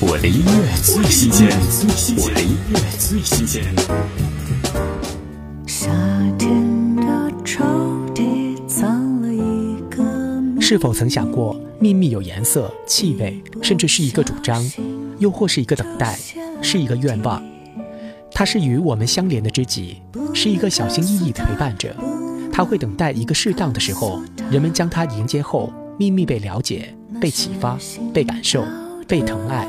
我的音乐最新鲜，我的音乐最新鲜。夏天的抽屉藏了一个是否曾想过，秘密有颜色、气味，甚至是一个主张，又或是一个等待，是一个愿望？它是与我们相连的知己，是一个小心翼翼的陪伴者。它会等待一个适当的时候，人们将它迎接后，秘密被了解、被启发、被感受、被疼爱。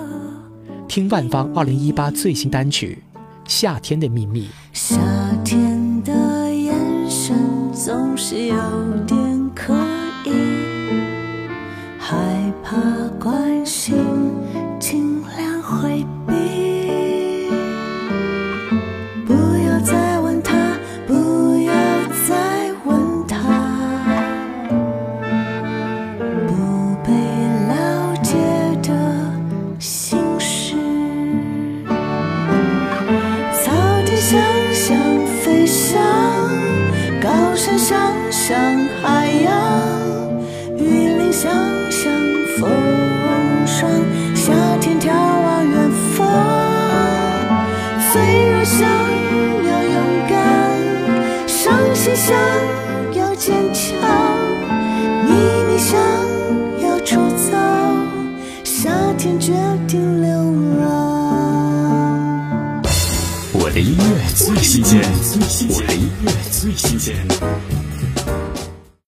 听万芳二零一八最新单曲《夏天的秘密》。夏天的眼神总是有点刻意，害怕关心，想象飞翔，高山想象海洋，雨林想象风霜，夏天眺望远方，脆弱想要勇敢，伤心想要坚强，秘密想要出走，夏天决定了我的音乐最新鲜，我的音乐最新鲜。